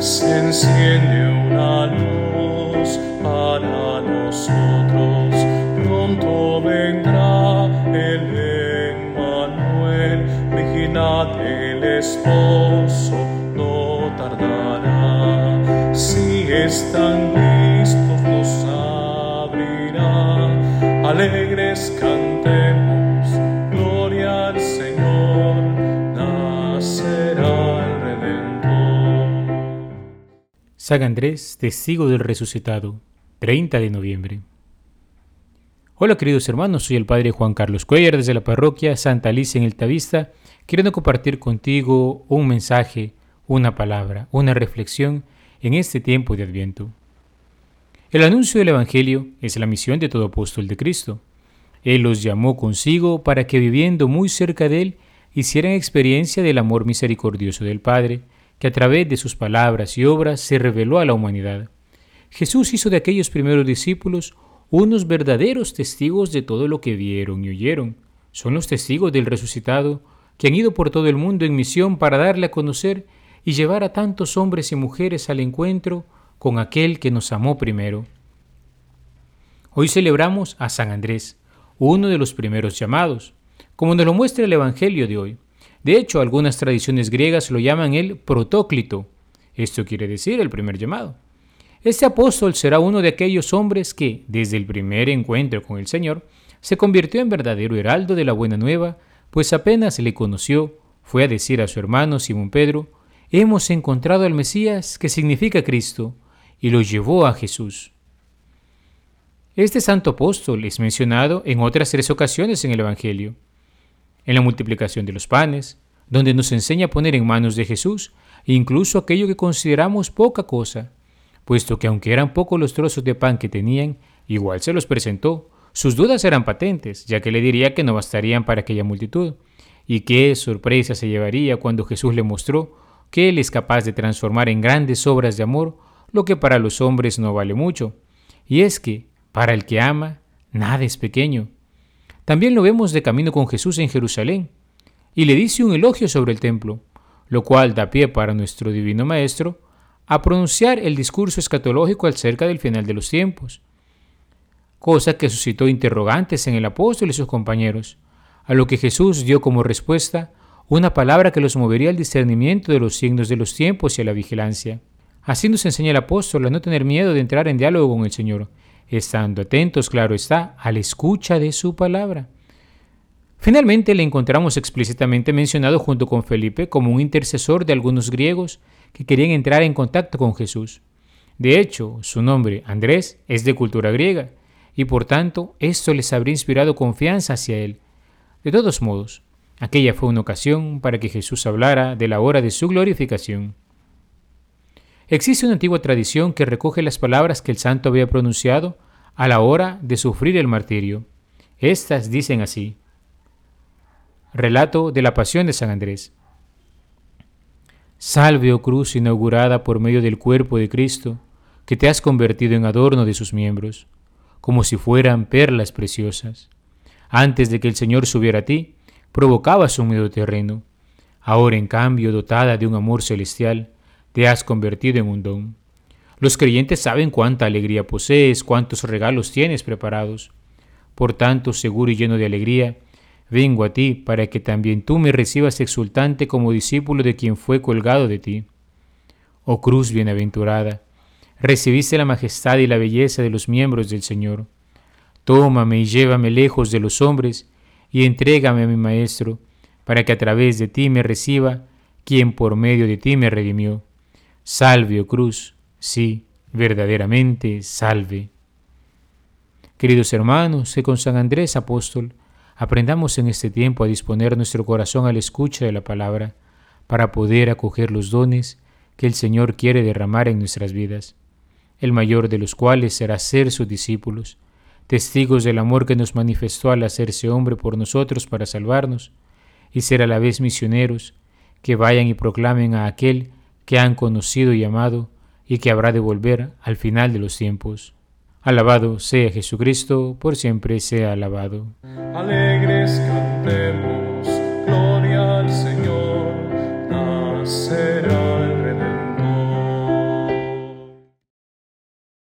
se enciende una luz para nosotros. Pronto vendrá el Emmanuel, vigilad el esposo, no tardará. Si están listos, nos abrirá. Alegres cantemos, San Andrés, testigo del resucitado, 30 de noviembre. Hola queridos hermanos, soy el Padre Juan Carlos Cuellar desde la parroquia Santa Alicia en el Tavista, queriendo compartir contigo un mensaje, una palabra, una reflexión en este tiempo de Adviento. El anuncio del Evangelio es la misión de todo apóstol de Cristo. Él los llamó consigo para que viviendo muy cerca de Él hicieran experiencia del amor misericordioso del Padre, que a través de sus palabras y obras se reveló a la humanidad. Jesús hizo de aquellos primeros discípulos unos verdaderos testigos de todo lo que vieron y oyeron. Son los testigos del resucitado que han ido por todo el mundo en misión para darle a conocer y llevar a tantos hombres y mujeres al encuentro con aquel que nos amó primero. Hoy celebramos a San Andrés, uno de los primeros llamados, como nos lo muestra el Evangelio de hoy. De hecho, algunas tradiciones griegas lo llaman el protóclito. Esto quiere decir el primer llamado. Este apóstol será uno de aquellos hombres que, desde el primer encuentro con el Señor, se convirtió en verdadero heraldo de la buena nueva, pues apenas le conoció, fue a decir a su hermano Simón Pedro, hemos encontrado al Mesías, que significa Cristo, y lo llevó a Jesús. Este santo apóstol es mencionado en otras tres ocasiones en el Evangelio. En la multiplicación de los panes, donde nos enseña a poner en manos de Jesús incluso aquello que consideramos poca cosa, puesto que aunque eran pocos los trozos de pan que tenían, igual se los presentó. Sus dudas eran patentes, ya que le diría que no bastarían para aquella multitud. Y qué sorpresa se llevaría cuando Jesús le mostró que Él es capaz de transformar en grandes obras de amor lo que para los hombres no vale mucho. Y es que, para el que ama, nada es pequeño. También lo vemos de camino con Jesús en Jerusalén, y le dice un elogio sobre el templo, lo cual da pie para nuestro Divino Maestro a pronunciar el discurso escatológico acerca del final de los tiempos, cosa que suscitó interrogantes en el apóstol y sus compañeros, a lo que Jesús dio como respuesta una palabra que los movería al discernimiento de los signos de los tiempos y a la vigilancia. Así nos enseña el apóstol a no tener miedo de entrar en diálogo con el Señor, estando atentos, claro está, a la escucha de su palabra. Finalmente le encontramos explícitamente mencionado junto con Felipe como un intercesor de algunos griegos que querían entrar en contacto con Jesús. De hecho, su nombre, Andrés, es de cultura griega, y por tanto esto les habría inspirado confianza hacia él. De todos modos, aquella fue una ocasión para que Jesús hablara de la hora de su glorificación. Existe una antigua tradición que recoge las palabras que el santo había pronunciado a la hora de sufrir el martirio. Estas dicen así. Relato de la pasión de San Andrés. Salve, oh cruz inaugurada por medio del cuerpo de Cristo, que te has convertido en adorno de sus miembros, como si fueran perlas preciosas. Antes de que el Señor subiera a ti, provocabas un miedo terreno. Ahora, en cambio, dotada de un amor celestial, te has convertido en un don. Los creyentes saben cuánta alegría posees, cuántos regalos tienes preparados. Por tanto, seguro y lleno de alegría, vengo a ti para que también tú me recibas exultante como discípulo de quien fue colgado de ti. Oh cruz bienaventurada, recibiste la majestad y la belleza de los miembros del Señor. Tómame y llévame lejos de los hombres y entrégame a mi Maestro, para que a través de ti me reciba quien por medio de ti me redimió. Salve, oh cruz, sí, verdaderamente salve. Queridos hermanos, que con San Andrés apóstol, Aprendamos en este tiempo a disponer nuestro corazón a la escucha de la palabra para poder acoger los dones que el Señor quiere derramar en nuestras vidas, el mayor de los cuales será ser sus discípulos, testigos del amor que nos manifestó al hacerse hombre por nosotros para salvarnos, y ser a la vez misioneros que vayan y proclamen a aquel que han conocido y amado y que habrá de volver al final de los tiempos. Alabado sea Jesucristo, por siempre sea alabado.